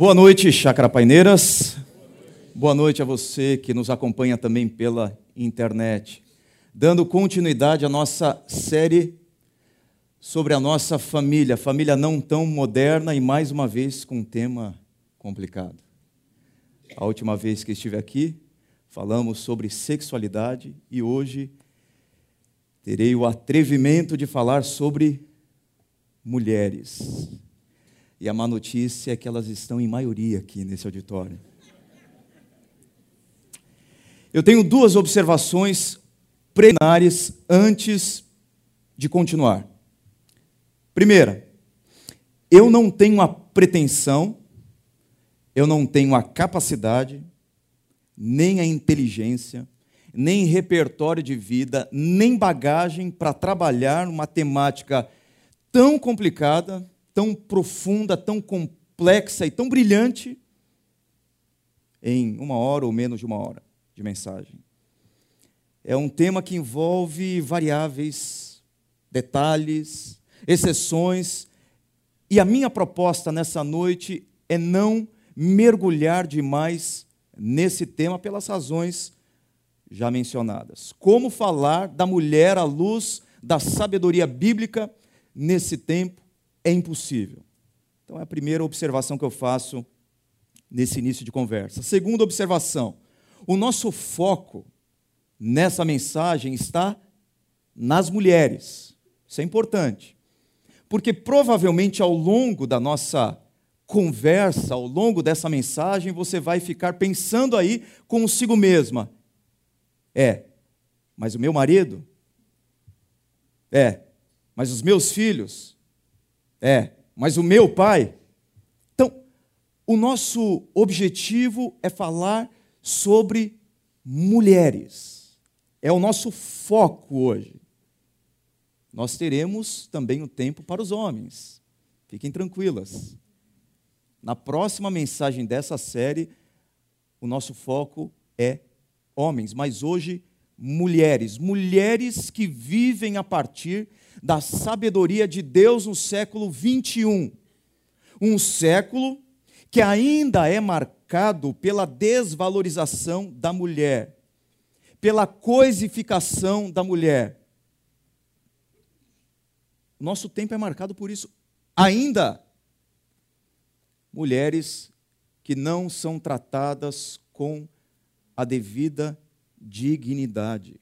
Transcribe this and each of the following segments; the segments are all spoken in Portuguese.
Boa noite, Chácara Paineiras. Boa noite a você que nos acompanha também pela internet. Dando continuidade à nossa série sobre a nossa família, família não tão moderna e mais uma vez com um tema complicado. A última vez que estive aqui, falamos sobre sexualidade e hoje terei o atrevimento de falar sobre mulheres. E a má notícia é que elas estão em maioria aqui nesse auditório. Eu tenho duas observações preliminares antes de continuar. Primeira, eu não tenho a pretensão, eu não tenho a capacidade, nem a inteligência, nem repertório de vida, nem bagagem para trabalhar uma temática tão complicada, tão profunda, tão complexa e tão brilhante em uma hora ou menos de uma hora de mensagem. É um tema que envolve variáveis, detalhes, exceções, e a minha proposta nessa noite é não mergulhar demais nesse tema pelas razões já mencionadas. Como falar da mulher à luz da sabedoria bíblica nesse tempo é impossível. Então é a primeira observação que eu faço nesse início de conversa. Segunda observação: o nosso foco nessa mensagem está nas mulheres. Isso é importante. Porque provavelmente ao longo da nossa conversa, ao longo dessa mensagem, você vai ficar pensando aí consigo mesma: é, mas o meu marido? É, mas os meus filhos? É, mas o meu pai? Então, o nosso objetivo é falar sobre mulheres. É o nosso foco hoje. Nós teremos também o tempo para os homens. Fiquem tranquilas. Na próxima mensagem dessa série, o nosso foco é homens, mas hoje mulheres, mulheres que vivem a partir da sabedoria de Deus no século 21. Um século que ainda é marcado pela desvalorização da mulher, pela coisificação da mulher. Nosso tempo é marcado por isso. Ainda mulheres que não são tratadas com a devida dignidade.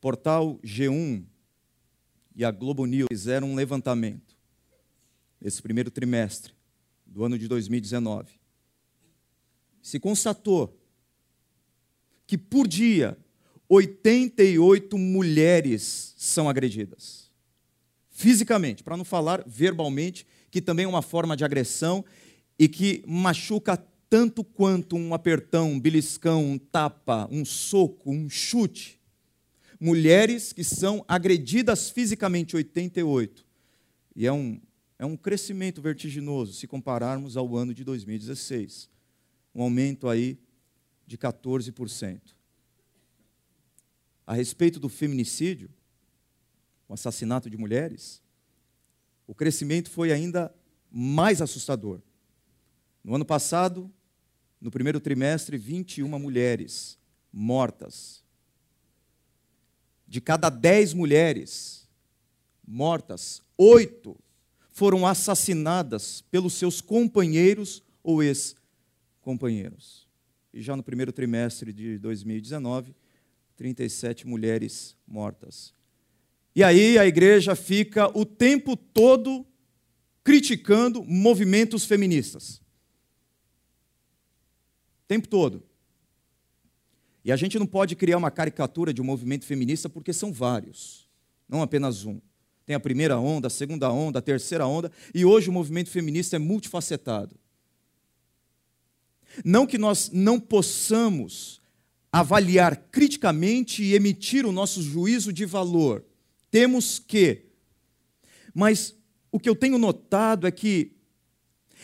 Portal G1 e a Globo News fizeram um levantamento nesse primeiro trimestre do ano de 2019. Se constatou que por dia 88 mulheres são agredidas. Fisicamente, para não falar verbalmente, que também é uma forma de agressão e que machuca tanto quanto um apertão, um beliscão, um tapa, um soco, um chute. Mulheres que são agredidas fisicamente, 88. E é um, é um crescimento vertiginoso se compararmos ao ano de 2016. Um aumento aí de 14%. A respeito do feminicídio, o assassinato de mulheres, o crescimento foi ainda mais assustador. No ano passado, no primeiro trimestre, 21 mulheres mortas. De cada 10 mulheres mortas, oito foram assassinadas pelos seus companheiros ou ex-companheiros. E já no primeiro trimestre de 2019, 37 mulheres mortas. E aí a igreja fica o tempo todo criticando movimentos feministas. O tempo todo. E a gente não pode criar uma caricatura de um movimento feminista porque são vários, não apenas um. Tem a primeira onda, a segunda onda, a terceira onda, e hoje o movimento feminista é multifacetado. Não que nós não possamos avaliar criticamente e emitir o nosso juízo de valor. Temos que. Mas o que eu tenho notado é que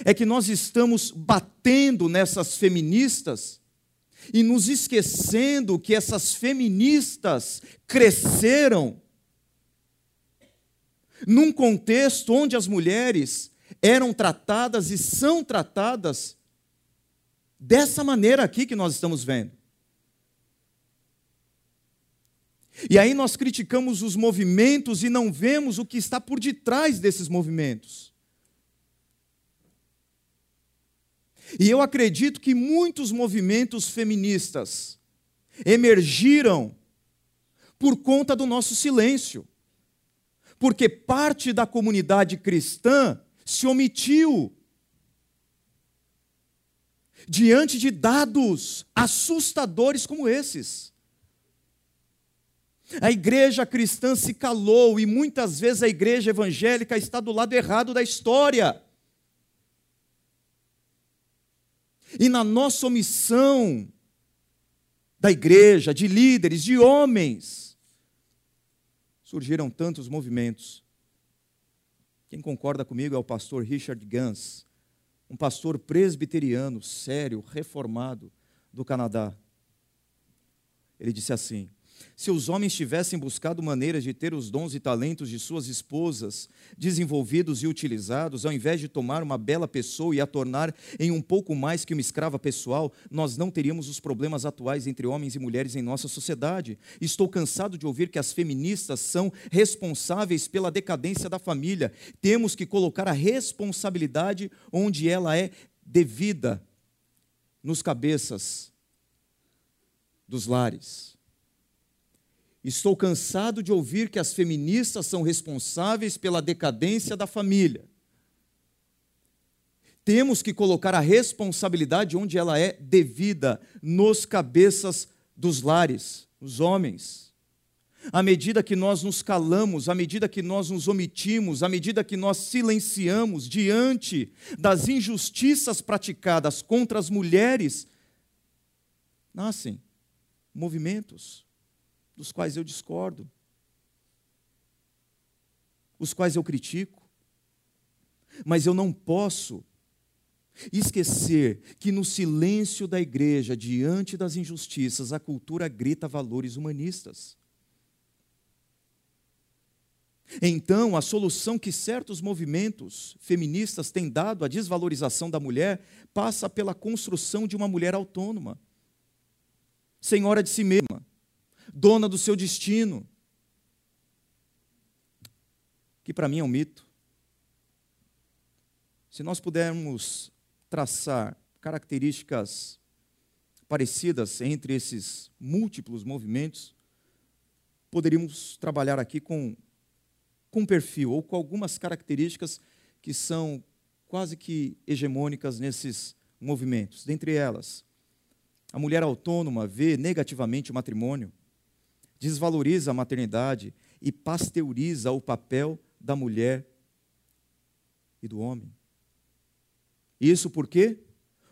é que nós estamos batendo nessas feministas e nos esquecendo que essas feministas cresceram num contexto onde as mulheres eram tratadas e são tratadas dessa maneira aqui que nós estamos vendo. E aí nós criticamos os movimentos e não vemos o que está por detrás desses movimentos. E eu acredito que muitos movimentos feministas emergiram por conta do nosso silêncio. Porque parte da comunidade cristã se omitiu diante de dados assustadores como esses. A igreja cristã se calou e muitas vezes a igreja evangélica está do lado errado da história. E na nossa omissão da igreja, de líderes, de homens, surgiram tantos movimentos. Quem concorda comigo é o pastor Richard Gans, um pastor presbiteriano, sério, reformado do Canadá. Ele disse assim: se os homens tivessem buscado maneiras de ter os dons e talentos de suas esposas desenvolvidos e utilizados, ao invés de tomar uma bela pessoa e a tornar em um pouco mais que uma escrava pessoal, nós não teríamos os problemas atuais entre homens e mulheres em nossa sociedade. Estou cansado de ouvir que as feministas são responsáveis pela decadência da família. Temos que colocar a responsabilidade onde ela é devida nos cabeças dos lares. Estou cansado de ouvir que as feministas são responsáveis pela decadência da família. Temos que colocar a responsabilidade onde ela é devida, nos cabeças dos lares, os homens. À medida que nós nos calamos, à medida que nós nos omitimos, à medida que nós silenciamos diante das injustiças praticadas contra as mulheres, nascem movimentos dos quais eu discordo, os quais eu critico. Mas eu não posso esquecer que no silêncio da igreja, diante das injustiças, a cultura grita valores humanistas. Então, a solução que certos movimentos feministas têm dado à desvalorização da mulher passa pela construção de uma mulher autônoma, senhora de si mesma, dona do seu destino. Que para mim é um mito. Se nós pudermos traçar características parecidas entre esses múltiplos movimentos, poderíamos trabalhar aqui com, com um perfil ou com algumas características que são quase que hegemônicas nesses movimentos. Dentre elas, a mulher autônoma vê negativamente o matrimônio, desvaloriza a maternidade e pasteuriza o papel da mulher e do homem. Isso por quê?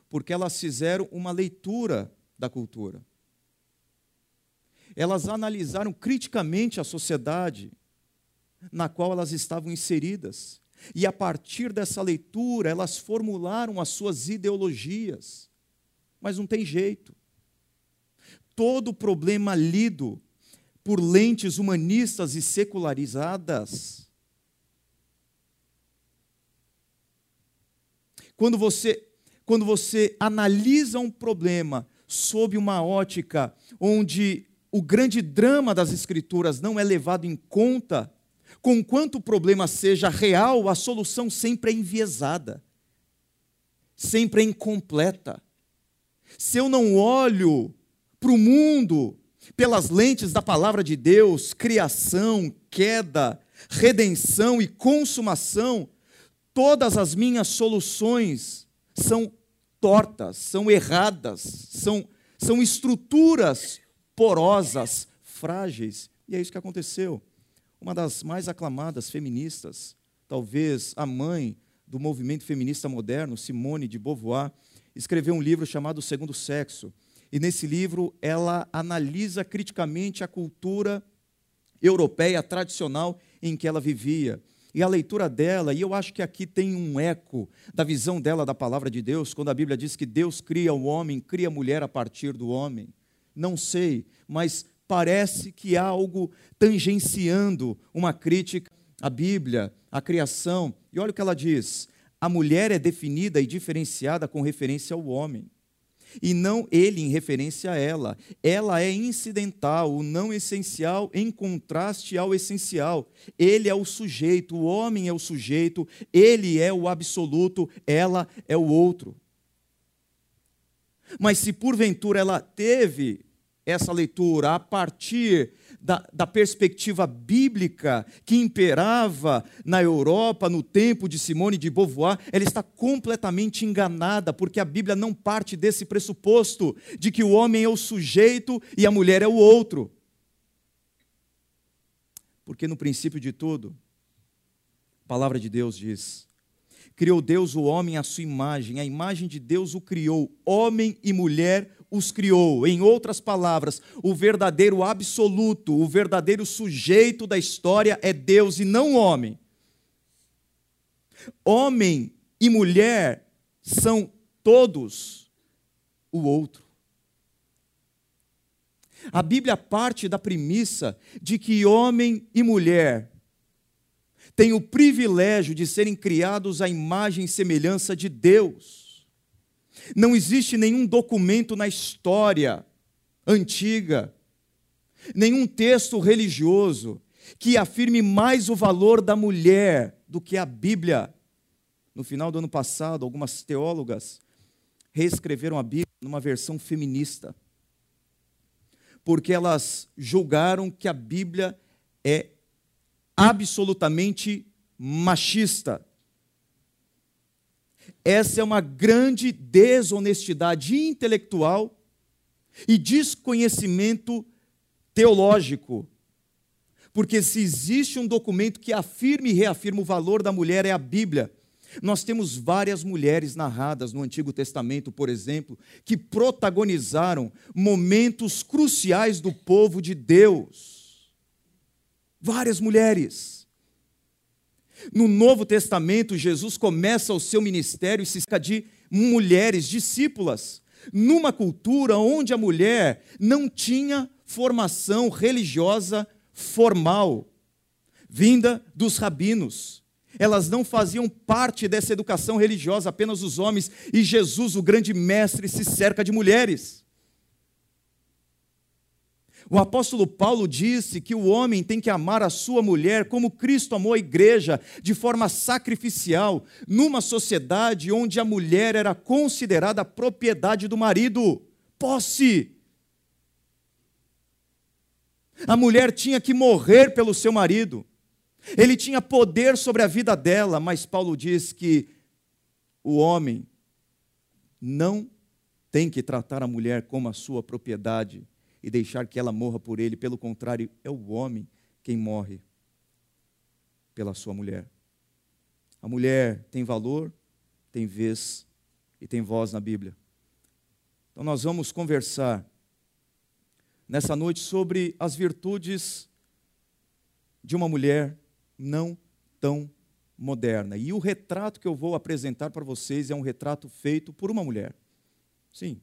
Porque elas fizeram uma leitura da cultura. Elas analisaram criticamente a sociedade na qual elas estavam inseridas. E a partir dessa leitura, elas formularam as suas ideologias. Mas não tem jeito. Todo problema lido por lentes humanistas e secularizadas. Quando você, quando você analisa um problema sob uma ótica onde o grande drama das Escrituras não é levado em conta, com quanto o problema seja real, a solução sempre é enviesada, sempre é incompleta. Se eu não olho para o mundo pelas lentes da palavra de Deus, criação, queda, redenção e consumação, todas as minhas soluções são tortas, são erradas, são, são estruturas porosas, frágeis. E é isso que aconteceu. Uma das mais aclamadas feministas, talvez a mãe do movimento feminista moderno, Simone de Beauvoir, escreveu um livro chamado O Segundo Sexo e nesse livro ela analisa criticamente a cultura europeia tradicional em que ela vivia. E a leitura dela, e eu acho que aqui tem um eco da visão dela da palavra de Deus, quando a Bíblia diz que Deus cria o homem, cria a mulher a partir do homem. Não sei, mas parece que há algo tangenciando uma crítica à Bíblia, à criação. E olha o que ela diz: a mulher é definida e diferenciada com referência ao homem e não ele em referência a ela. Ela é incidental, o não essencial em contraste ao essencial. Ele é o sujeito, o homem é o sujeito, ele é o absoluto, ela é o outro. Mas se porventura ela teve essa leitura a partir da, da, perspectiva bíblica que imperava na Europa no tempo de Simone de Beauvoir, ela está completamente enganada, porque a Bíblia não parte desse pressuposto de que o homem é o sujeito e a mulher é o outro. Porque no princípio de tudo, a palavra de Deus diz: Criou Deus o homem à sua imagem, a imagem de Deus o criou, homem e mulher os criou. Em outras palavras, o verdadeiro absoluto, o verdadeiro sujeito da história é Deus e não homem. Homem e mulher são todos o outro. A Bíblia parte da premissa de que homem e mulher têm o privilégio de serem criados à imagem e semelhança de Deus. Não existe nenhum documento na história antiga, nenhum texto religioso que afirme mais o valor da mulher do que a Bíblia. No final do ano passado, algumas teólogas reescreveram a Bíblia numa versão feminista, porque elas julgaram que a Bíblia é absolutamente machista. Essa é uma grande desonestidade intelectual e desconhecimento teológico. Porque se existe um documento que afirma e reafirma o valor da mulher, é a Bíblia. Nós temos várias mulheres narradas no Antigo Testamento, por exemplo, que protagonizaram momentos cruciais do povo de Deus. Várias mulheres. No Novo Testamento, Jesus começa o seu ministério e se cerca de mulheres discípulas, numa cultura onde a mulher não tinha formação religiosa formal, vinda dos rabinos. Elas não faziam parte dessa educação religiosa, apenas os homens, e Jesus, o grande mestre, se cerca de mulheres. O apóstolo Paulo disse que o homem tem que amar a sua mulher como Cristo amou a igreja, de forma sacrificial, numa sociedade onde a mulher era considerada propriedade do marido, posse. A mulher tinha que morrer pelo seu marido. Ele tinha poder sobre a vida dela, mas Paulo diz que o homem não tem que tratar a mulher como a sua propriedade e deixar que ela morra por ele. Pelo contrário, é o homem quem morre pela sua mulher. A mulher tem valor, tem vez e tem voz na Bíblia. Então, nós vamos conversar nessa noite sobre as virtudes de uma mulher não tão moderna. E o retrato que eu vou apresentar para vocês é um retrato feito por uma mulher. Sim,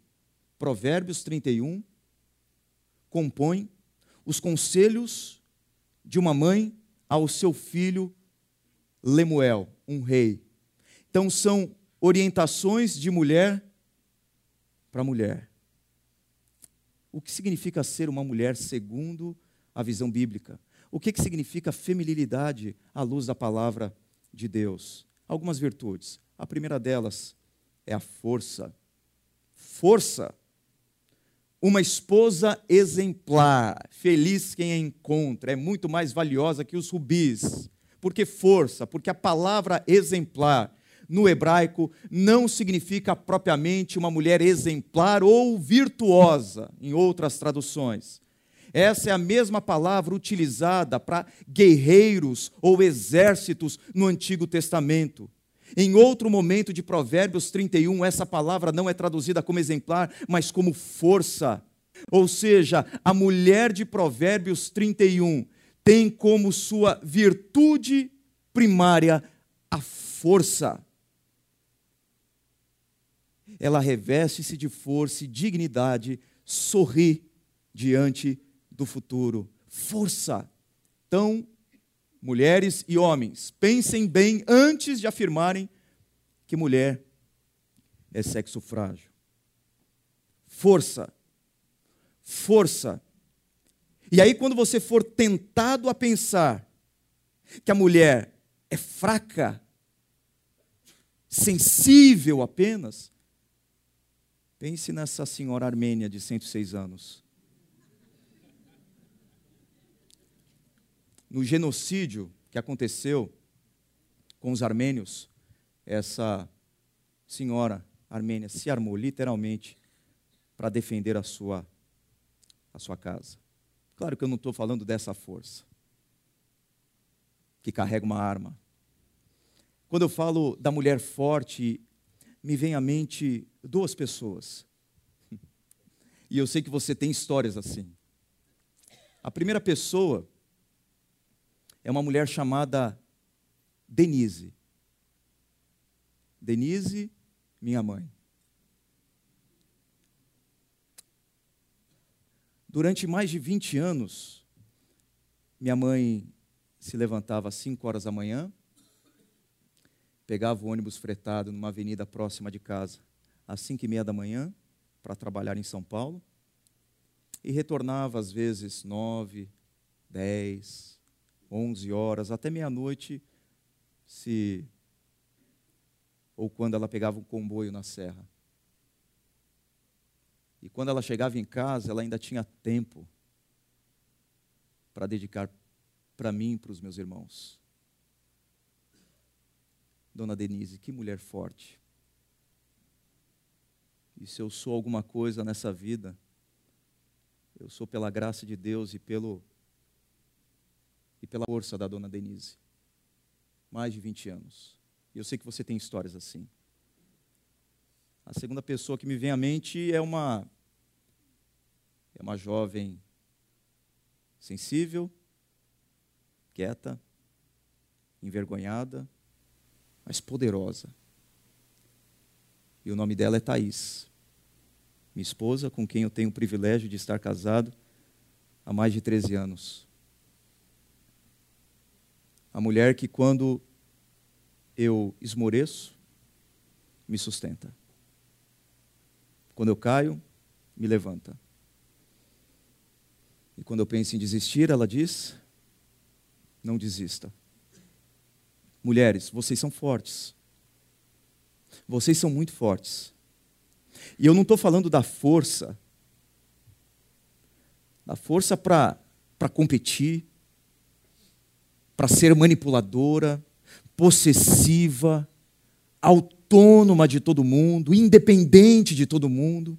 Provérbios 31, compõe os conselhos de uma mãe ao seu filho Lemuel, um rei. Então são orientações de mulher para mulher. O que significa ser uma mulher segundo a visão bíblica? O que, que significa feminilidade à luz da palavra de Deus? Algumas virtudes. A primeira delas é a força. Força uma esposa exemplar, feliz quem a encontra, é muito mais valiosa que os rubis. Porque força, porque a palavra exemplar no hebraico não significa propriamente uma mulher exemplar ou virtuosa, em outras traduções. Essa é a mesma palavra utilizada para guerreiros ou exércitos no Antigo Testamento. Em outro momento de Provérbios 31, essa palavra não é traduzida como exemplar, mas como força. Ou seja, a mulher de Provérbios 31 tem como sua virtude primária a força. Ela reveste-se de força e dignidade, sorri diante do futuro. Força. Então, mulheres e homens, pensem bem antes de afirmarem que mulher é sexo frágil. Força. Força. E aí, quando você for tentado a pensar que a mulher é fraca, sensível apenas, pense nessa senhora armênia de 106 anos. No genocídio que aconteceu com os armênios, essa senhora armênia se armou literalmente para defender a sua, a sua casa. Claro que eu não estou falando dessa força que carrega uma arma. Quando eu falo da mulher forte, me vem à mente duas pessoas. E eu sei que você tem histórias assim. A primeira pessoa é uma mulher chamada Denise. Denise, minha mãe. Durante mais de 20 anos, minha mãe se levantava às 5 horas da manhã, pegava o ônibus fretado numa avenida próxima de casa às 5 e meia da manhã para trabalhar em São Paulo e retornava às vezes 9, 10, 11 horas, até meia-noite, se ou quando ela pegava um comboio na serra. E quando ela chegava em casa, ela ainda tinha tempo para dedicar para mim e para os meus irmãos. Dona Denise, que mulher forte. E se eu sou alguma coisa nessa vida, eu sou pela graça de Deus e pelo e pela força da dona Denise. Mais de 20 anos. E eu sei que você tem histórias assim. A segunda pessoa que me vem à mente é uma é uma jovem sensível, quieta, envergonhada, mas poderosa. E o nome dela é Thaís, minha esposa, com quem eu tenho o privilégio de estar casado há mais de 13 anos. A mulher que, quando eu esmoreço, me sustenta. Quando eu caio, me levanta. E quando eu penso em desistir, ela diz: não desista. Mulheres, vocês são fortes. Vocês são muito fortes. E eu não estou falando da força, da força para competir, para ser manipuladora, possessiva, autônoma de todo mundo, independente de todo mundo.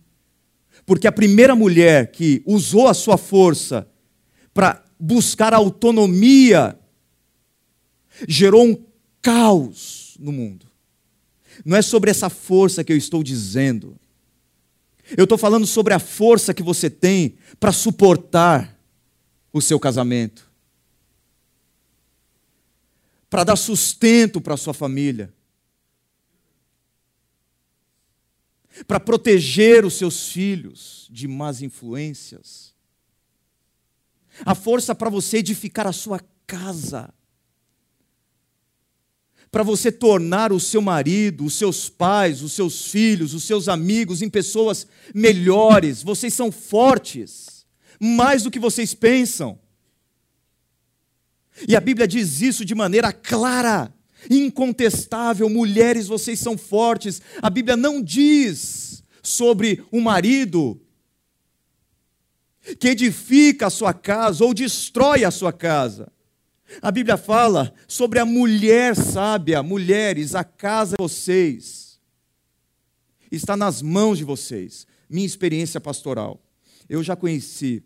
Porque a primeira mulher que usou a sua força para buscar autonomia gerou um caos no mundo. Não é sobre essa força que eu estou dizendo. Eu estou falando sobre a força que você tem para suportar o seu casamento, para dar sustento para sua família, para proteger os seus filhos de más influências, a força para você edificar a sua casa, para você tornar o seu marido, os seus pais, os seus filhos, os seus amigos em pessoas melhores. Vocês são fortes, mais do que vocês pensam. E a Bíblia diz isso de maneira clara, incontestável: mulheres, vocês são fortes. A Bíblia não diz sobre um marido que edifica a sua casa ou destrói a sua casa. A Bíblia fala sobre a mulher sábia, mulheres, a casa de vocês está nas mãos de vocês. Minha experiência pastoral. Eu já conheci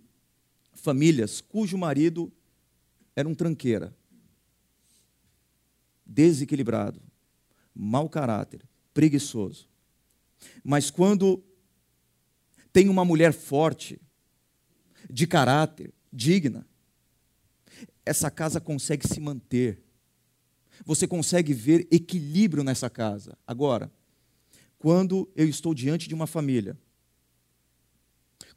famílias cujo marido era um tranqueira, desequilibrado, mau caráter, preguiçoso. Mas quando tem uma mulher forte, de caráter, digna, essa casa consegue se manter. Você consegue ver equilíbrio nessa casa. Agora, quando eu estou diante de uma família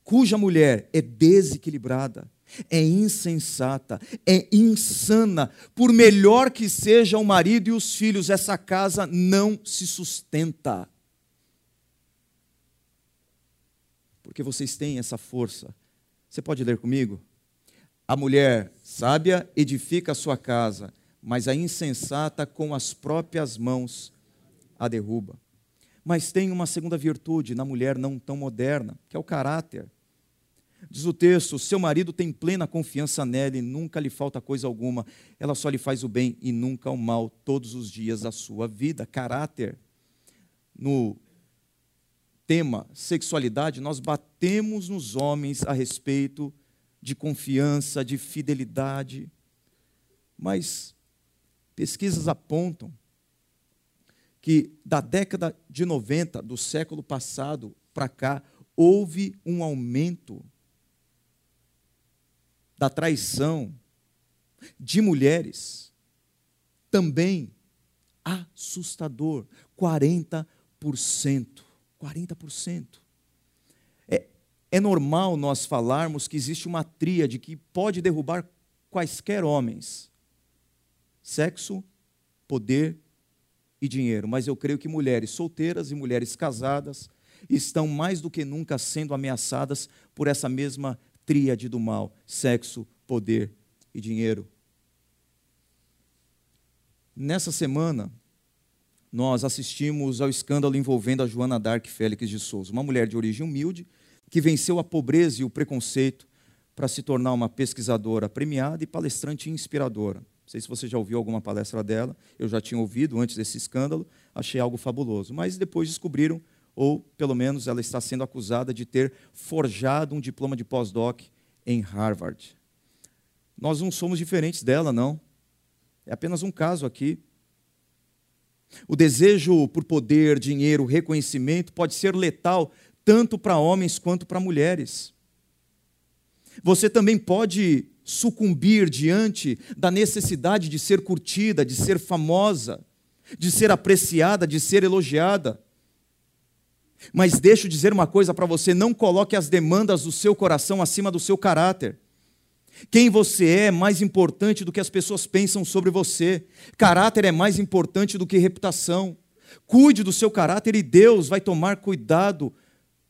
cuja mulher é desequilibrada, é insensata, é insana. Por melhor que seja o marido e os filhos, essa casa não se sustenta. Porque vocês têm essa força. Você pode ler comigo? A mulher sábia edifica a sua casa, mas a insensata com as próprias mãos a derruba. Mas tem uma segunda virtude na mulher não tão moderna, que é o caráter. Diz o texto: seu marido tem plena confiança nela e nunca lhe falta coisa alguma. Ela só lhe faz o bem e nunca o mal todos os dias da sua vida. Caráter. No tema sexualidade, nós batemos nos homens a respeito de confiança, de fidelidade. Mas pesquisas apontam que da década de 90 do século passado para cá houve um aumento da traição de mulheres, também assustador, 40%. 40%. É, é normal nós falarmos que existe uma tríade que pode derrubar quaisquer homens: sexo, poder e dinheiro. Mas eu creio que mulheres solteiras e mulheres casadas estão mais do que nunca sendo ameaçadas por essa mesma tríade do mal: sexo, poder e dinheiro. Nessa semana, nós assistimos ao escândalo envolvendo a Joana Dark Félix de Souza, uma mulher de origem humilde que venceu a pobreza e o preconceito para se tornar uma pesquisadora premiada e palestrante inspiradora. Não sei se você já ouviu alguma palestra dela, eu já tinha ouvido antes desse escândalo, achei algo fabuloso. Mas depois descobriram ou pelo menos ela está sendo acusada de ter forjado um diploma de pós-doc em Harvard. Nós não somos diferentes dela, não. É apenas um caso aqui. O desejo por poder, dinheiro, reconhecimento pode ser letal tanto para homens quanto para mulheres. Você também pode sucumbir diante da necessidade de ser curtida, de ser famosa, de ser apreciada, de ser elogiada. Mas deixo dizer uma coisa para você: não coloque as demandas do seu coração acima do seu caráter. Quem você é é mais importante do que as pessoas pensam sobre você. Caráter é mais importante do que reputação. Cuide do seu caráter e Deus vai tomar cuidado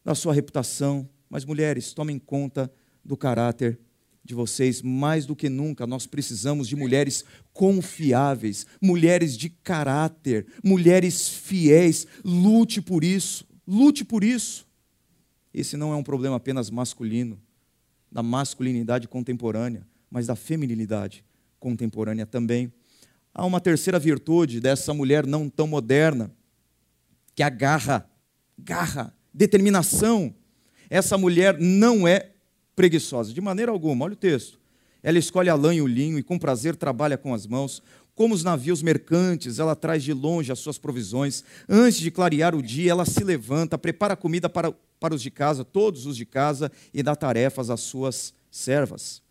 da sua reputação. Mas, mulheres, tomem conta do caráter de vocês. Mais do que nunca, nós precisamos de mulheres confiáveis, mulheres de caráter, mulheres fiéis. Lute por isso. Lute por isso. Esse não é um problema apenas masculino, da masculinidade contemporânea, mas da feminilidade contemporânea também. Há uma terceira virtude dessa mulher não tão moderna, que é a garra, garra, determinação. Essa mulher não é preguiçosa, de maneira alguma. Olha o texto. Ela escolhe a lã e o linho e com prazer trabalha com as mãos. Como os navios mercantes, ela traz de longe as suas provisões. Antes de clarear o dia, ela se levanta, prepara comida para, para os de casa, todos os de casa, e dá tarefas às suas servas.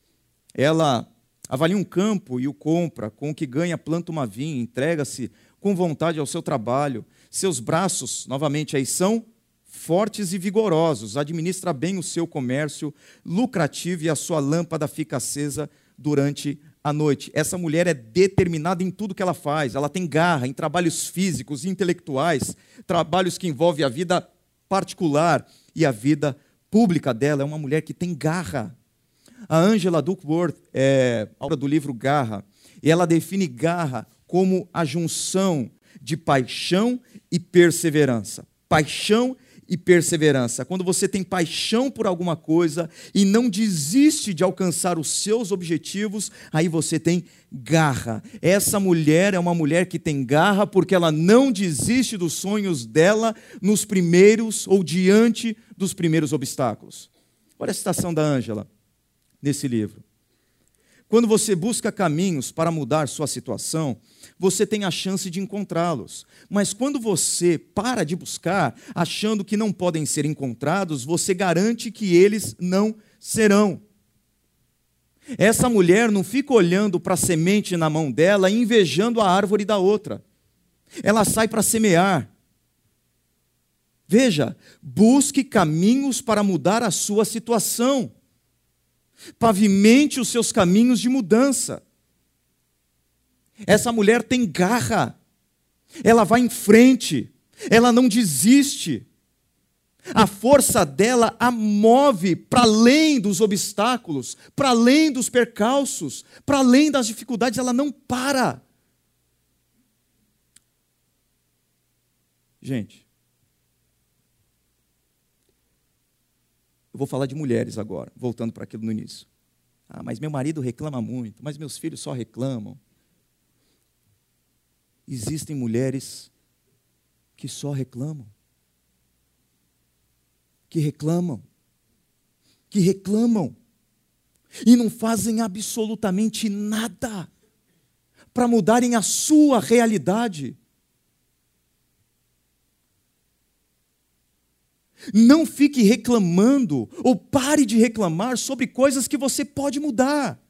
Ela avalia um campo e o compra, com o que ganha, planta uma vinha, entrega-se com vontade ao seu trabalho. Seus braços, novamente, aí são fortes e vigorosos, administra bem o seu comércio lucrativo e a sua lâmpada fica acesa durante à noite. Essa mulher é determinada em tudo que ela faz, ela tem garra em trabalhos físicos, intelectuais, trabalhos que envolvem a vida particular e a vida pública dela. É uma mulher que tem garra. A Angela Duckworth, é, autora do livro Garra, e ela define garra como a junção de paixão e perseverança. Paixão e perseverança. Quando você tem paixão por alguma coisa e não desiste de alcançar os seus objetivos, aí você tem garra. Essa mulher é uma mulher que tem garra porque ela não desiste dos sonhos dela nos primeiros ou diante dos primeiros obstáculos. Olha a citação da Ângela nesse livro. Quando você busca caminhos para mudar sua situação, você tem a chance de encontrá-los. Mas quando você para de buscar, achando que não podem ser encontrados, você garante que eles não serão. Essa mulher não fica olhando para a semente na mão dela invejando a árvore da outra. Ela sai para semear. Veja, busque caminhos para mudar a sua situação. pavimente os seus caminhos de mudança. Essa mulher tem garra, ela vai em frente, ela não desiste. A força dela a move para além dos obstáculos, para além dos percalços, para além das dificuldades, ela não para. Gente, eu vou falar de mulheres agora, voltando para aquilo no início. Ah, mas meu marido reclama muito, mas meus filhos só reclamam. Existem mulheres que só reclamam que reclamam, que reclamam e não fazem absolutamente nada para mudarem a sua realidade. Não fique reclamando ou pare de reclamar sobre coisas que você pode mudar.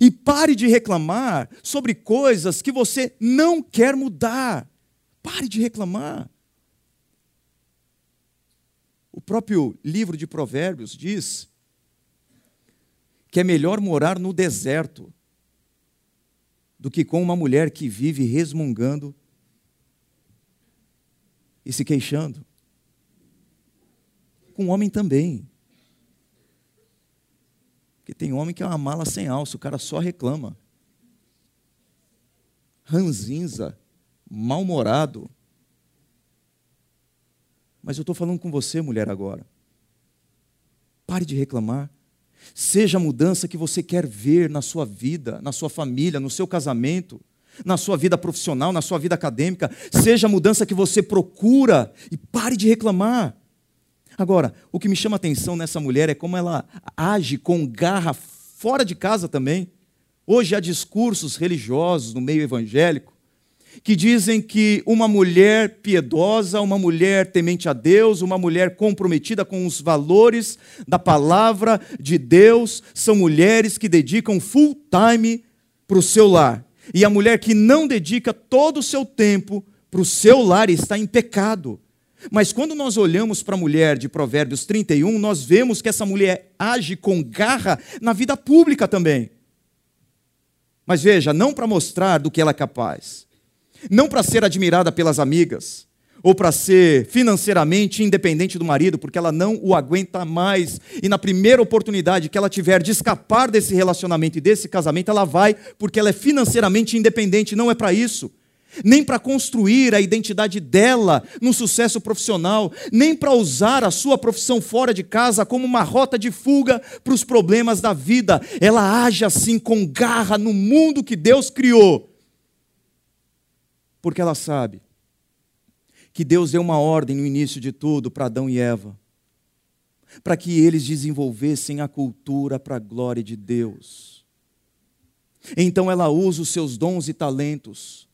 E pare de reclamar sobre coisas que você não quer mudar. Pare de reclamar. O próprio livro de Provérbios diz que é melhor morar no deserto do que com uma mulher que vive resmungando e se queixando. Com homem também. Porque tem homem que é uma mala sem alça, o cara só reclama. Ranzinza mal-humorado. Mas eu estou falando com você, mulher, agora. Pare de reclamar. Seja a mudança que você quer ver na sua vida, na sua família, no seu casamento, na sua vida profissional, na sua vida acadêmica. Seja a mudança que você procura e pare de reclamar. Agora, o que me chama a atenção nessa mulher é como ela age com garra fora de casa também. Hoje há discursos religiosos no meio evangélico que dizem que uma mulher piedosa, uma mulher temente a Deus, uma mulher comprometida com os valores da palavra de Deus, são mulheres que dedicam full time para o seu lar. E a mulher que não dedica todo o seu tempo para o seu lar está em pecado. Mas quando nós olhamos para a mulher de Provérbios 31, nós vemos que essa mulher age com garra na vida pública também. Mas veja, não para mostrar do que ela é capaz, não para ser admirada pelas amigas, ou para ser financeiramente independente do marido, porque ela não o aguenta mais. E na primeira oportunidade que ela tiver de escapar desse relacionamento e desse casamento, ela vai, porque ela é financeiramente independente. Não é para isso. Nem para construir a identidade dela no sucesso profissional, nem para usar a sua profissão fora de casa como uma rota de fuga para os problemas da vida. Ela age assim com garra no mundo que Deus criou porque ela sabe que Deus deu uma ordem no início de tudo para Adão e Eva, para que eles desenvolvessem a cultura para a glória de Deus. Então ela usa os seus dons e talentos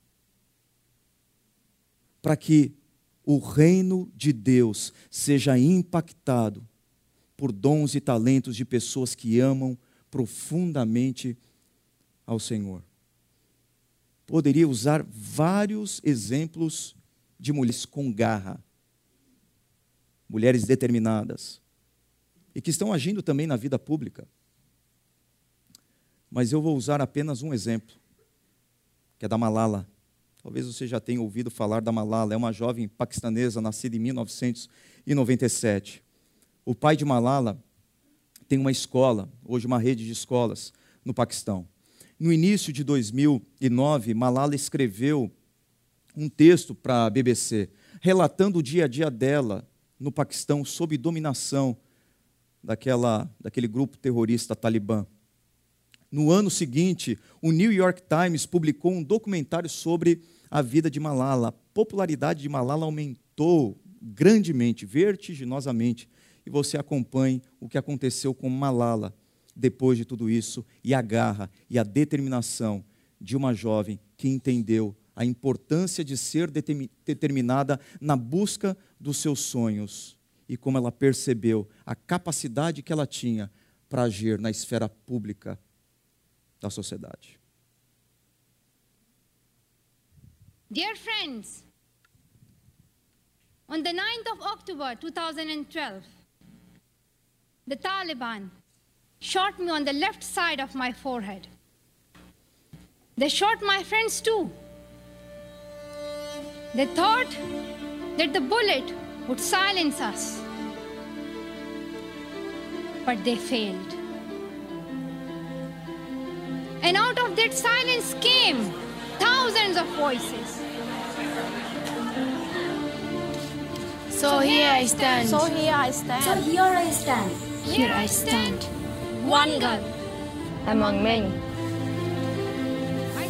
para que o reino de Deus seja impactado por dons e talentos de pessoas que amam profundamente ao Senhor poderia usar vários exemplos de mulheres com garra, mulheres determinadas, e que estão agindo também na vida pública. Mas eu vou usar apenas um exemplo, que é da Malala. Talvez você já tenha ouvido falar da Malala, é uma jovem paquistanesa nascida em 1997. O pai de Malala tem uma escola, hoje uma rede de escolas no Paquistão. No início de 2009, Malala escreveu um texto para a BBC, relatando o dia a dia dela no Paquistão sob dominação daquela, daquele grupo terrorista talibã. No ano seguinte, o New York Times publicou um documentário sobre a vida de Malala. A popularidade de Malala aumentou grandemente, vertiginosamente, e você acompanhe o que aconteceu com Malala depois de tudo isso e a garra e a determinação de uma jovem que entendeu a importância de ser determinada na busca dos seus sonhos e como ela percebeu a capacidade que ela tinha para agir na esfera pública da sociedade. Dear friends, on the 9th of October 2012, the Taliban shot me on the left side of my forehead. They shot my friends too. They thought that the bullet would silence us. But they failed. And out of that silence came thousands of voices. So here I stand. So here I stand. So here I stand. Here I stand. One girl. Among many.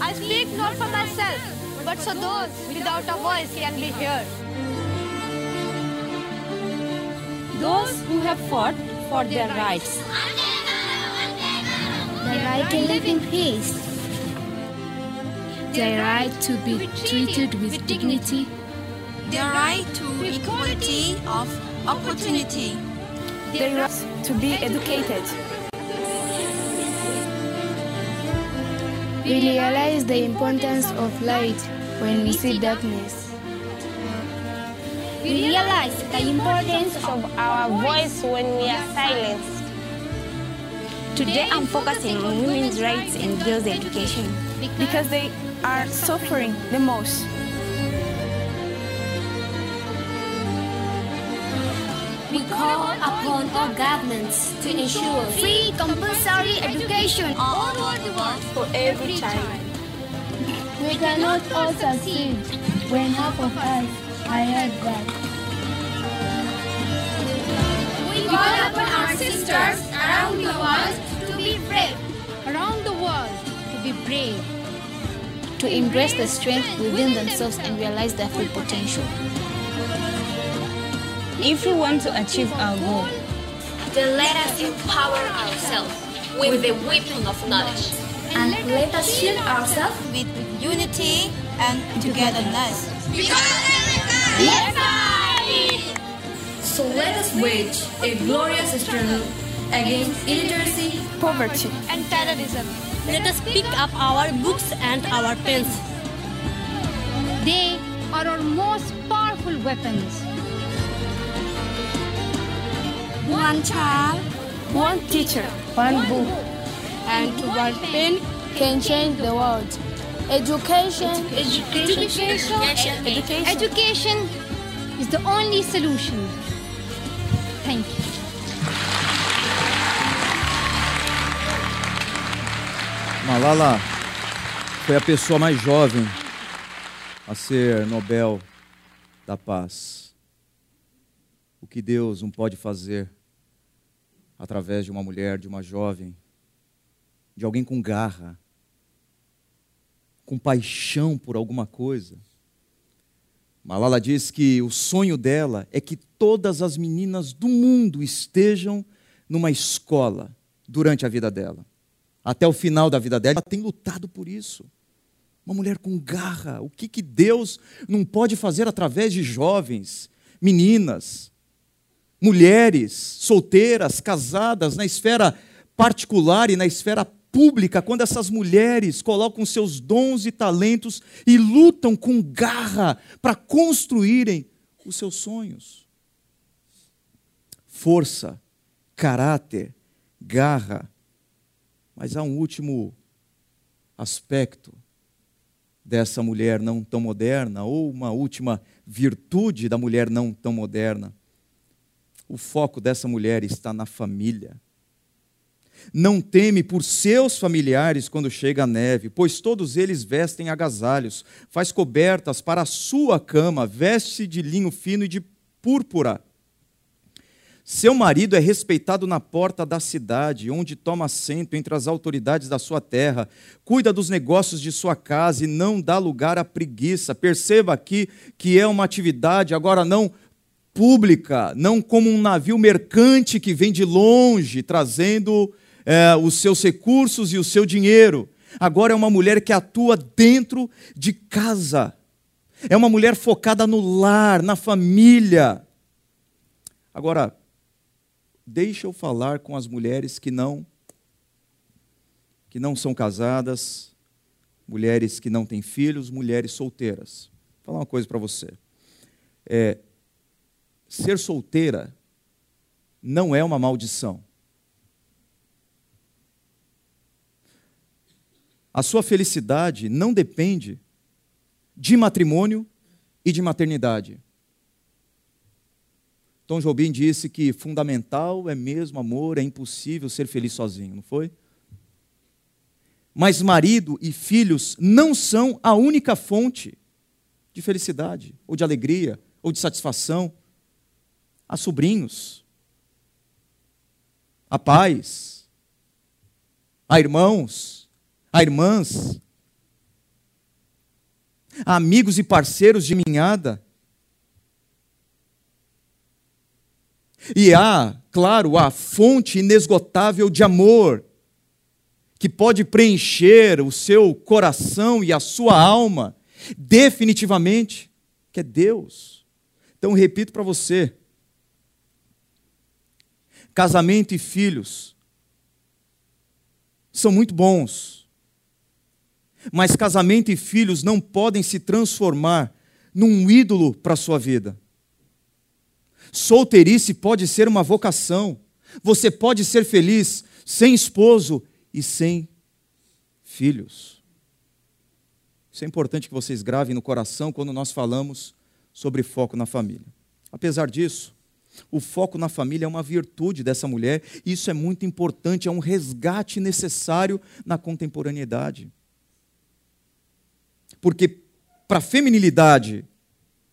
I speak not for myself, but so those without a voice can be heard. Those who have fought for their rights. The right to live in peace. Their right to be treated with dignity. Their right to equality of opportunity. Their right to be educated. We realize the importance of light when we see darkness. We realize the importance of our voice when we are silenced. Today I'm focusing on women's rights and girls' education because they are suffering the most. We call upon all governments to ensure free compulsory education all over the world for every child. We cannot all succeed when half of us are held back. We call upon our sisters around the world to brave. Around the world to be brave. To embrace the strength within themselves and realize their full potential. If we want to achieve our goal, then let us empower ourselves with the weapon of knowledge. And let us shield ourselves with unity and togetherness. So let us wage a glorious struggle against illiteracy, Poverty. and terrorism. Let us pick up our books and our pens. They are our most powerful weapons. One child, One teacher, one book, and one pen can change the world. Education, Education, education. education is the only solution. Thank you. Malala foi a pessoa mais jovem a ser Nobel da Paz. O que Deus não pode fazer através de uma mulher, de uma jovem, de alguém com garra, com paixão por alguma coisa. Malala diz que o sonho dela é que todas as meninas do mundo estejam numa escola durante a vida dela até o final da vida dela, ela tem lutado por isso. Uma mulher com garra. O que, que Deus não pode fazer através de jovens, meninas, mulheres, solteiras, casadas, na esfera particular e na esfera pública, quando essas mulheres colocam seus dons e talentos e lutam com garra para construírem os seus sonhos. Força, caráter, garra, mas há um último aspecto dessa mulher não tão moderna, ou uma última virtude da mulher não tão moderna. O foco dessa mulher está na família. Não teme por seus familiares quando chega a neve, pois todos eles vestem agasalhos, faz cobertas para a sua cama, veste de linho fino e de púrpura. Seu marido é respeitado na porta da cidade, onde toma assento entre as autoridades da sua terra, cuida dos negócios de sua casa e não dá lugar à preguiça. Perceba aqui que é uma atividade agora não pública, não como um navio mercante que vem de longe trazendo é, os seus recursos e o seu dinheiro. Agora é uma mulher que atua dentro de casa. É uma mulher focada no lar, na família. Agora, Deixa eu falar com as mulheres que não que não são casadas, mulheres que não têm filhos, mulheres solteiras. Vou falar uma coisa para você. É, ser solteira não é uma maldição. A sua felicidade não depende de matrimônio e de maternidade. Tom Jobim disse que fundamental é mesmo amor, é impossível ser feliz sozinho, não foi? Mas marido e filhos não são a única fonte de felicidade, ou de alegria, ou de satisfação. Há sobrinhos, há pais, há irmãos, há irmãs, há amigos e parceiros de minhada. E há, claro, a fonte inesgotável de amor, que pode preencher o seu coração e a sua alma, definitivamente, que é Deus. Então, repito para você: casamento e filhos são muito bons, mas casamento e filhos não podem se transformar num ídolo para a sua vida. Solteirice pode ser uma vocação. Você pode ser feliz sem esposo e sem filhos. Isso é importante que vocês gravem no coração quando nós falamos sobre foco na família. Apesar disso, o foco na família é uma virtude dessa mulher, e isso é muito importante, é um resgate necessário na contemporaneidade. Porque para a feminilidade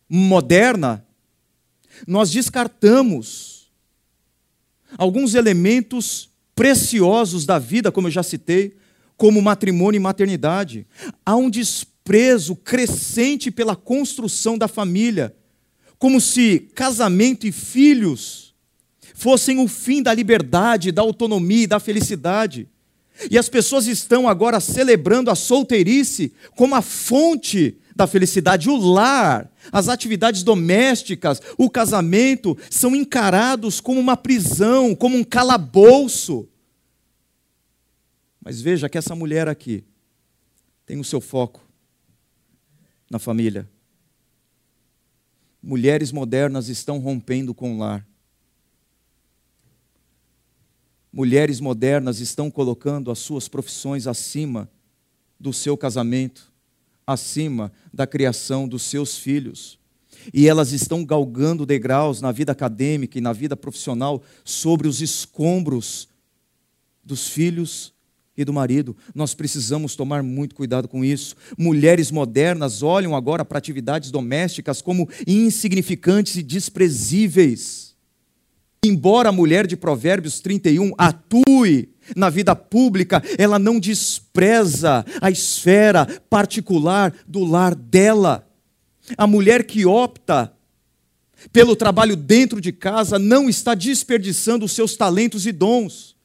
moderna, nós descartamos alguns elementos preciosos da vida, como eu já citei, como matrimônio e maternidade. Há um desprezo crescente pela construção da família, como se casamento e filhos fossem o fim da liberdade, da autonomia e da felicidade. E as pessoas estão agora celebrando a solteirice como a fonte da felicidade. O lar, as atividades domésticas, o casamento são encarados como uma prisão, como um calabouço. Mas veja que essa mulher aqui tem o seu foco na família. Mulheres modernas estão rompendo com o lar. Mulheres modernas estão colocando as suas profissões acima do seu casamento, acima da criação dos seus filhos. E elas estão galgando degraus na vida acadêmica e na vida profissional sobre os escombros dos filhos e do marido. Nós precisamos tomar muito cuidado com isso. Mulheres modernas olham agora para atividades domésticas como insignificantes e desprezíveis. Embora a mulher de Provérbios 31 atue na vida pública, ela não despreza a esfera particular do lar dela. A mulher que opta pelo trabalho dentro de casa não está desperdiçando os seus talentos e dons.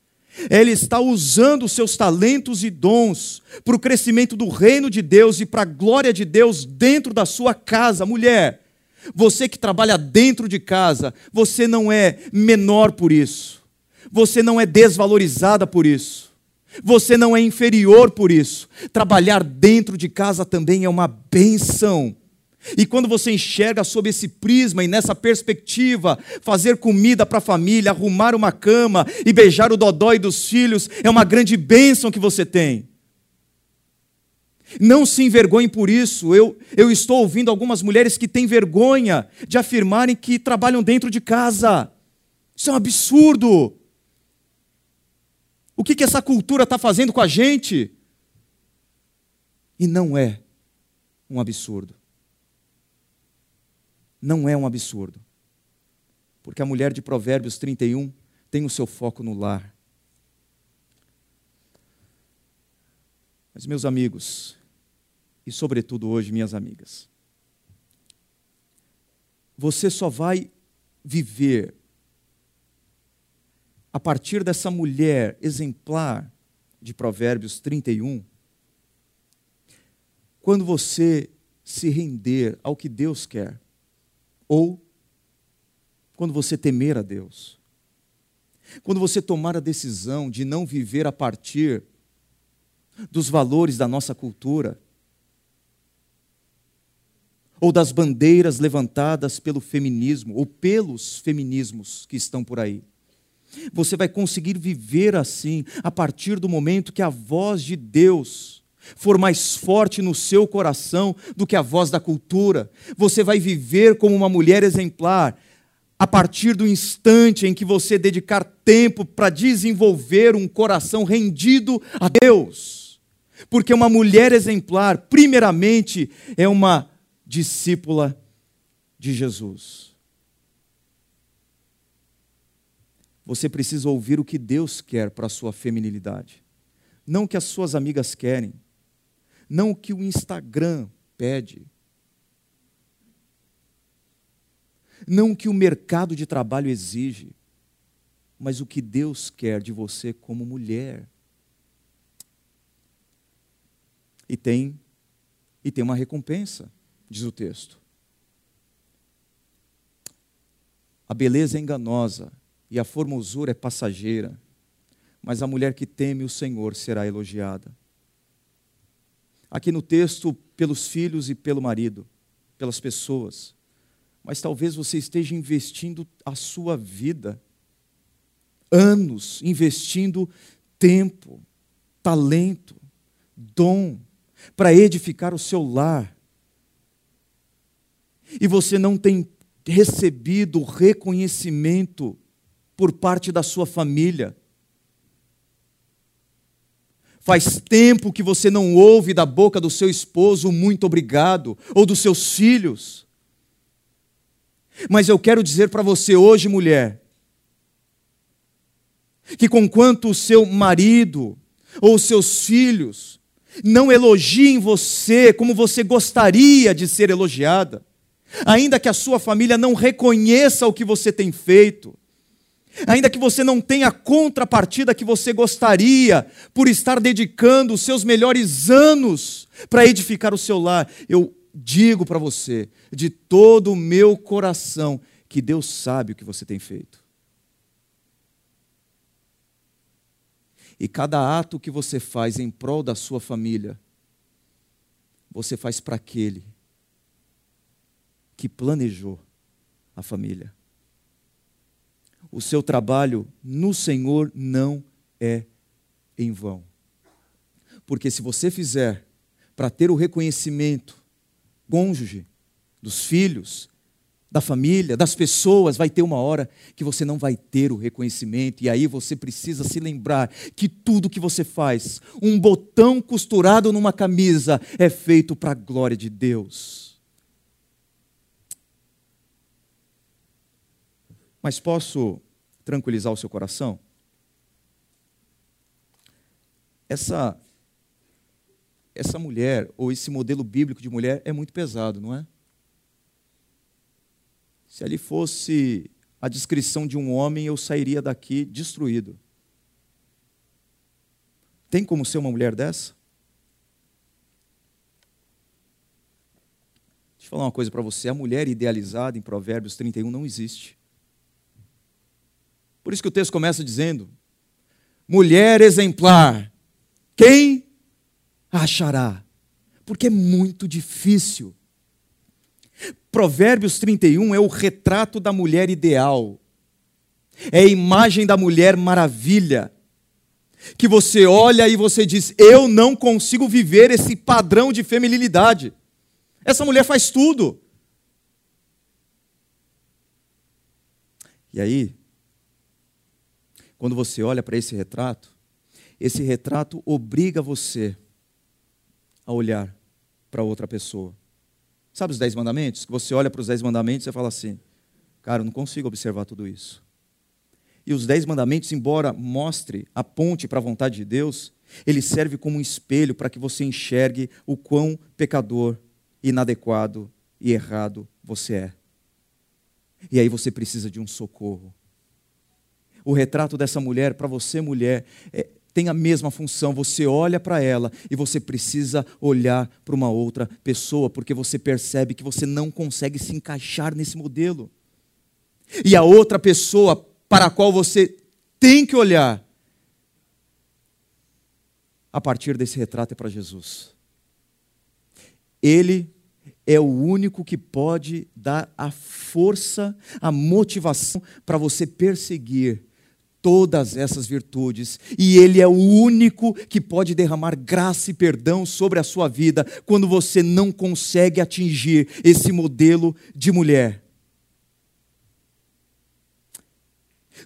Ela está usando os seus talentos e dons para o crescimento do reino de Deus e para a glória de Deus dentro da sua casa. Mulher, você que trabalha dentro de casa, você não é menor por isso. Você não é desvalorizada por isso. Você não é inferior por isso. Trabalhar dentro de casa também é uma benção. E quando você enxerga sob esse prisma e nessa perspectiva, fazer comida para a família, arrumar uma cama e beijar o dodói dos filhos, é uma grande bênção que você tem. Não se envergonhe por isso. Eu, eu estou ouvindo algumas mulheres que têm vergonha de afirmarem que trabalham dentro de casa. Isso é um absurdo. O que, que essa cultura está fazendo com a gente? E não é um absurdo não é um absurdo. Porque a mulher de Provérbios 31 tem o seu foco no lar. Mas, meus amigos, e sobretudo hoje, minhas amigas, você só vai viver a partir dessa mulher exemplar de Provérbios 31, quando você se render ao que Deus quer ou quando você temer a Deus. Quando você tomar a decisão de não viver a partir dos valores da nossa cultura, ou das bandeiras levantadas pelo feminismo, ou pelos feminismos que estão por aí. Você vai conseguir viver assim a partir do momento que a voz de Deus for mais forte no seu coração do que a voz da cultura, você vai viver como uma mulher exemplar a partir do instante em que você dedicar tempo para desenvolver um coração rendido a Deus. Porque uma mulher exemplar, primeiramente, é uma discípula de Jesus. Você precisa ouvir o que Deus quer para a sua feminilidade, não o que as suas amigas querem, não o que o Instagram pede, não o que o mercado de trabalho exige, mas o que Deus quer de você como mulher. E tem e tem uma recompensa, diz o texto. A beleza é enganosa e a formosura é passageira, mas a mulher que teme o Senhor será elogiada. Aqui no texto, pelos filhos e pelo marido, pelas pessoas mas talvez você esteja investindo a sua vida, anos investindo tempo, talento, dom, para edificar o seu lar. E você não tem recebido reconhecimento por parte da sua família. Faz tempo que você não ouve da boca do seu esposo muito obrigado, ou dos seus filhos. Mas eu quero dizer para você hoje, mulher, que conquanto o seu marido ou os seus filhos não elogiem você como você gostaria de ser elogiada, ainda que a sua família não reconheça o que você tem feito, ainda que você não tenha a contrapartida que você gostaria por estar dedicando os seus melhores anos para edificar o seu lar, eu digo para você, de todo o meu coração, que Deus sabe o que você tem feito. E cada ato que você faz em prol da sua família, você faz para aquele que planejou a família. O seu trabalho no Senhor não é em vão. Porque se você fizer para ter o reconhecimento cônjuge, dos filhos, da família, das pessoas, vai ter uma hora que você não vai ter o reconhecimento, e aí você precisa se lembrar que tudo que você faz, um botão costurado numa camisa, é feito para a glória de Deus. Mas posso tranquilizar o seu coração? Essa essa mulher, ou esse modelo bíblico de mulher, é muito pesado, não é? Se ali fosse a descrição de um homem, eu sairia daqui destruído. Tem como ser uma mulher dessa? Deixa eu falar uma coisa para você: a mulher idealizada em Provérbios 31 não existe. Por isso que o texto começa dizendo: mulher exemplar, quem achará, porque é muito difícil. Provérbios 31 é o retrato da mulher ideal, é a imagem da mulher maravilha, que você olha e você diz: Eu não consigo viver esse padrão de feminilidade. Essa mulher faz tudo. E aí, quando você olha para esse retrato, esse retrato obriga você a olhar para outra pessoa. Sabe os dez mandamentos? Que você olha para os dez mandamentos e fala assim: cara, eu não consigo observar tudo isso. E os dez mandamentos, embora mostre, aponte para a vontade de Deus, ele serve como um espelho para que você enxergue o quão pecador, inadequado e errado você é. E aí você precisa de um socorro. O retrato dessa mulher, para você, mulher, é, tem a mesma função. Você olha para ela e você precisa olhar para uma outra pessoa, porque você percebe que você não consegue se encaixar nesse modelo. E a outra pessoa para a qual você tem que olhar, a partir desse retrato, é para Jesus. Ele é o único que pode dar a força, a motivação para você perseguir todas essas virtudes, e Ele é o único que pode derramar graça e perdão sobre a sua vida quando você não consegue atingir esse modelo de mulher.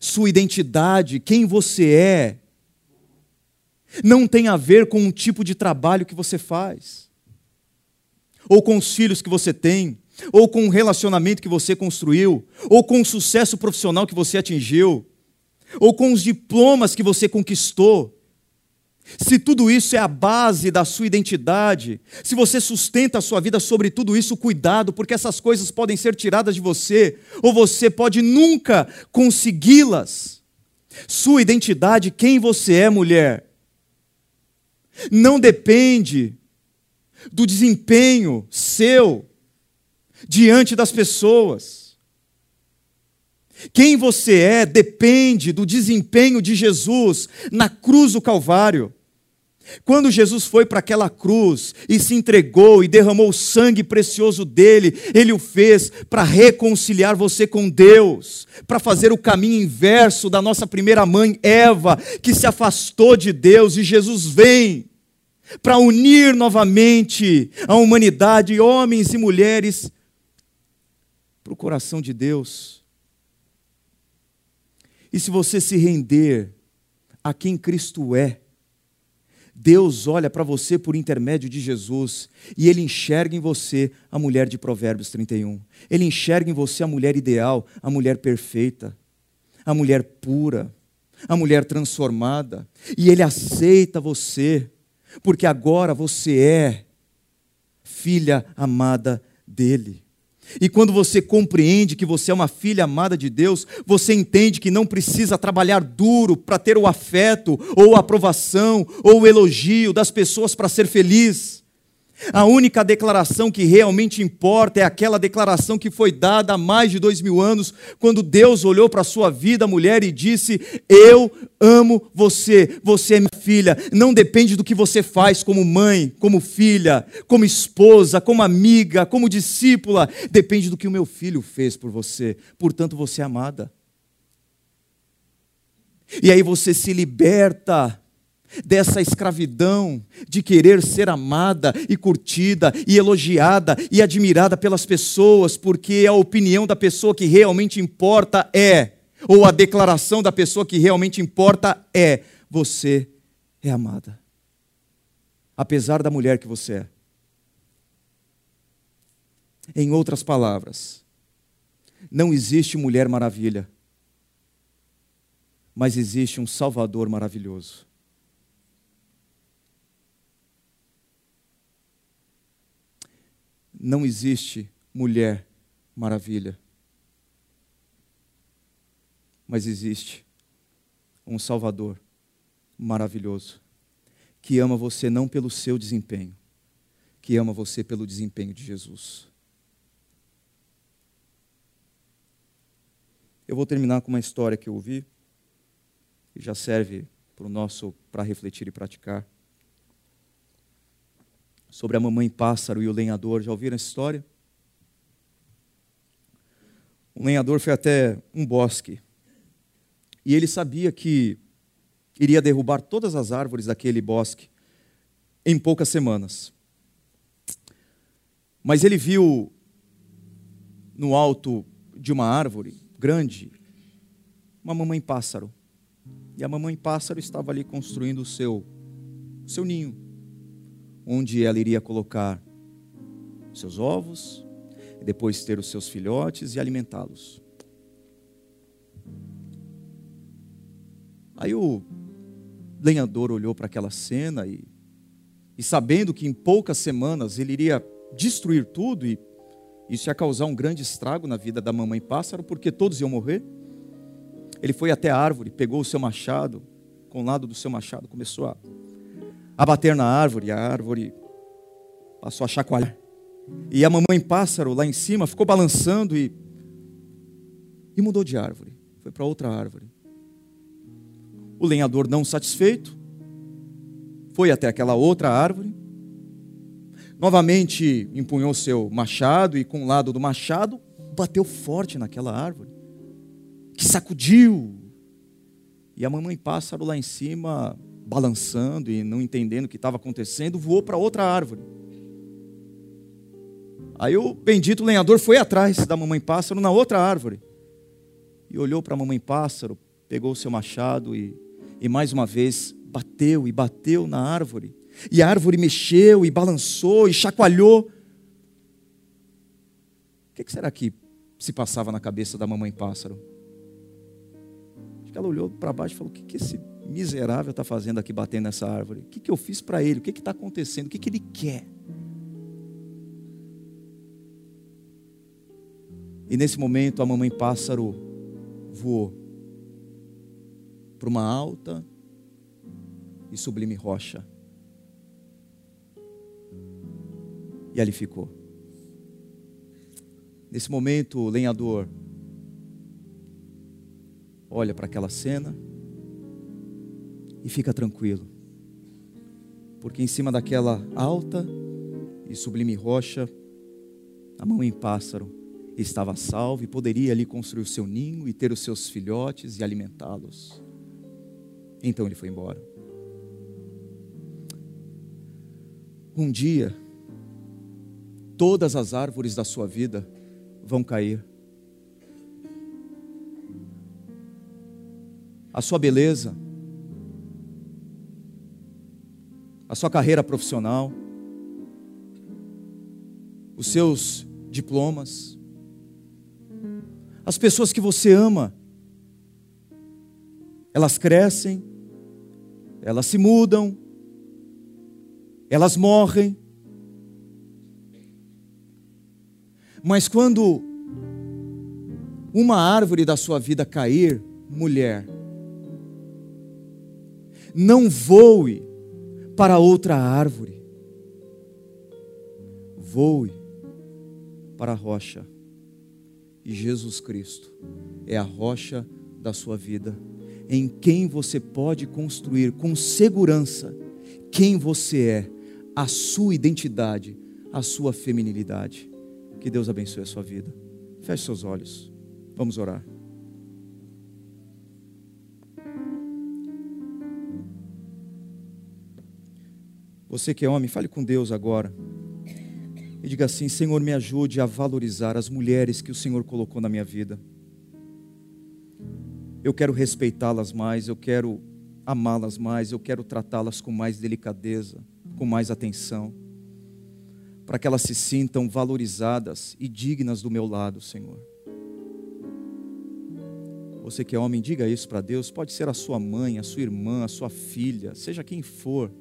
Sua identidade, quem você é, não tem a ver com o tipo de trabalho que você faz, ou com os filhos que você tem, ou com o relacionamento que você construiu, ou com o sucesso profissional que você atingiu ou com os diplomas que você conquistou. Se tudo isso é a base da sua identidade, se você sustenta a sua vida sobre tudo isso, cuidado, porque essas coisas podem ser tiradas de você, ou você pode nunca consegui-las. Sua identidade, quem você é, mulher, não depende do desempenho seu diante das pessoas. Quem você é depende do desempenho de Jesus na cruz do Calvário. Quando Jesus foi para aquela cruz e se entregou e derramou o sangue precioso dele, ele o fez para reconciliar você com Deus, para fazer o caminho inverso da nossa primeira mãe Eva, que se afastou de Deus, e Jesus vem para unir novamente a humanidade, homens e mulheres, para o coração de Deus. E se você se render a quem Cristo é, Deus olha para você por intermédio de Jesus e ele enxerga em você a mulher de Provérbios 31. Ele enxerga em você a mulher ideal, a mulher perfeita, a mulher pura, a mulher transformada. E ele aceita você, porque agora você é filha amada dele. E quando você compreende que você é uma filha amada de Deus, você entende que não precisa trabalhar duro para ter o afeto, ou a aprovação, ou o elogio das pessoas para ser feliz. A única declaração que realmente importa é aquela declaração que foi dada há mais de dois mil anos, quando Deus olhou para a sua vida, mulher, e disse: Eu amo você, você é minha filha. Não depende do que você faz como mãe, como filha, como esposa, como amiga, como discípula, depende do que o meu filho fez por você. Portanto, você é amada. E aí você se liberta dessa escravidão de querer ser amada e curtida e elogiada e admirada pelas pessoas, porque a opinião da pessoa que realmente importa é, ou a declaração da pessoa que realmente importa é: você é amada. Apesar da mulher que você é. Em outras palavras, não existe mulher maravilha, mas existe um Salvador maravilhoso. Não existe mulher maravilha, mas existe um Salvador maravilhoso que ama você não pelo seu desempenho, que ama você pelo desempenho de Jesus. Eu vou terminar com uma história que eu ouvi, que já serve para o nosso para refletir e praticar sobre a mamãe pássaro e o lenhador. Já ouviram essa história? Um lenhador foi até um bosque e ele sabia que iria derrubar todas as árvores daquele bosque em poucas semanas. Mas ele viu no alto de uma árvore grande uma mamãe pássaro. E a mamãe pássaro estava ali construindo o seu, o seu ninho onde ela iria colocar seus ovos, depois ter os seus filhotes e alimentá-los. Aí o lenhador olhou para aquela cena e, e, sabendo que em poucas semanas ele iria destruir tudo e isso ia causar um grande estrago na vida da mamãe pássaro, porque todos iam morrer, ele foi até a árvore, pegou o seu machado, com o lado do seu machado, começou a a bater na árvore, a árvore passou a chacoalhar. E a mamãe pássaro lá em cima ficou balançando e, e mudou de árvore, foi para outra árvore. O lenhador, não satisfeito, foi até aquela outra árvore, novamente empunhou seu machado e, com o lado do machado, bateu forte naquela árvore, que sacudiu E a mamãe pássaro lá em cima, balançando e não entendendo o que estava acontecendo, voou para outra árvore. Aí o bendito lenhador foi atrás da mamãe pássaro na outra árvore. E olhou para a mamãe pássaro, pegou o seu machado e, e mais uma vez bateu e bateu na árvore. E a árvore mexeu e balançou e chacoalhou. O que será que se passava na cabeça da mamãe pássaro? Acho que ela olhou para baixo e falou: O que, que esse miserável está fazendo aqui batendo nessa árvore? O que, que eu fiz para ele? O que está acontecendo? O que, que ele quer? E nesse momento a mamãe pássaro voou para uma alta e sublime rocha. E ali ficou. Nesse momento, o lenhador olha para aquela cena e fica tranquilo, porque em cima daquela alta e sublime rocha, a mamãe pássaro estava salvo e poderia ali construir o seu ninho e ter os seus filhotes e alimentá-los. Então ele foi embora. Um dia, todas as árvores da sua vida vão cair. A sua beleza, a sua carreira profissional, os seus diplomas, as pessoas que você ama, elas crescem, elas se mudam, elas morrem. Mas quando uma árvore da sua vida cair, mulher, não voe para outra árvore, voe para a rocha. E Jesus Cristo é a rocha da sua vida, em quem você pode construir com segurança quem você é a sua identidade, a sua feminilidade. Que Deus abençoe a sua vida. Feche seus olhos. Vamos orar. Você que é homem, fale com Deus agora. E diga assim: Senhor, me ajude a valorizar as mulheres que o Senhor colocou na minha vida. Eu quero respeitá-las mais, eu quero amá-las mais, eu quero tratá-las com mais delicadeza com mais atenção, para que elas se sintam valorizadas e dignas do meu lado, Senhor. Você que é homem, diga isso para Deus. Pode ser a sua mãe, a sua irmã, a sua filha, seja quem for,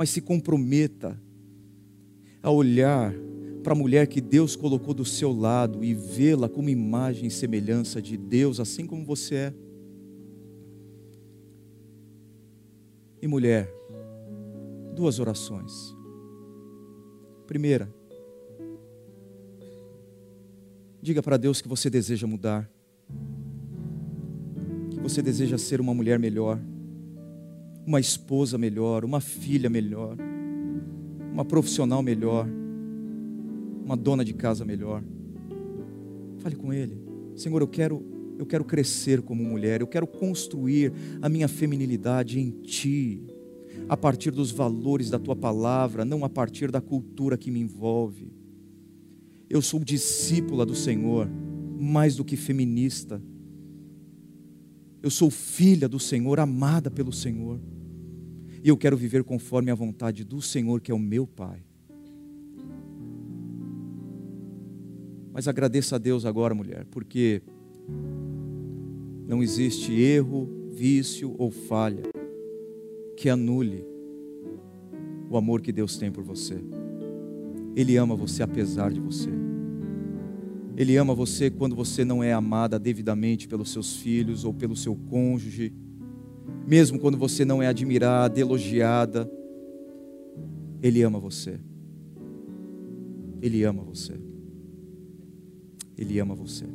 mas se comprometa a olhar para a mulher que Deus colocou do seu lado e vê-la como imagem e semelhança de Deus, assim como você é. E mulher, duas orações. Primeira, diga para Deus que você deseja mudar, que você deseja ser uma mulher melhor, uma esposa melhor, uma filha melhor, uma profissional melhor, uma dona de casa melhor. Fale com Ele, Senhor, eu quero, eu quero crescer como mulher, eu quero construir a minha feminilidade em Ti a partir dos valores da tua palavra, não a partir da cultura que me envolve. Eu sou discípula do Senhor, mais do que feminista. Eu sou filha do Senhor, amada pelo Senhor. E eu quero viver conforme a vontade do Senhor, que é o meu Pai. Mas agradeça a Deus agora, mulher, porque não existe erro, vício ou falha que anule o amor que Deus tem por você. Ele ama você apesar de você. Ele ama você quando você não é amada devidamente pelos seus filhos ou pelo seu cônjuge, mesmo quando você não é admirada, elogiada. Ele ama você. Ele ama você. Ele ama você.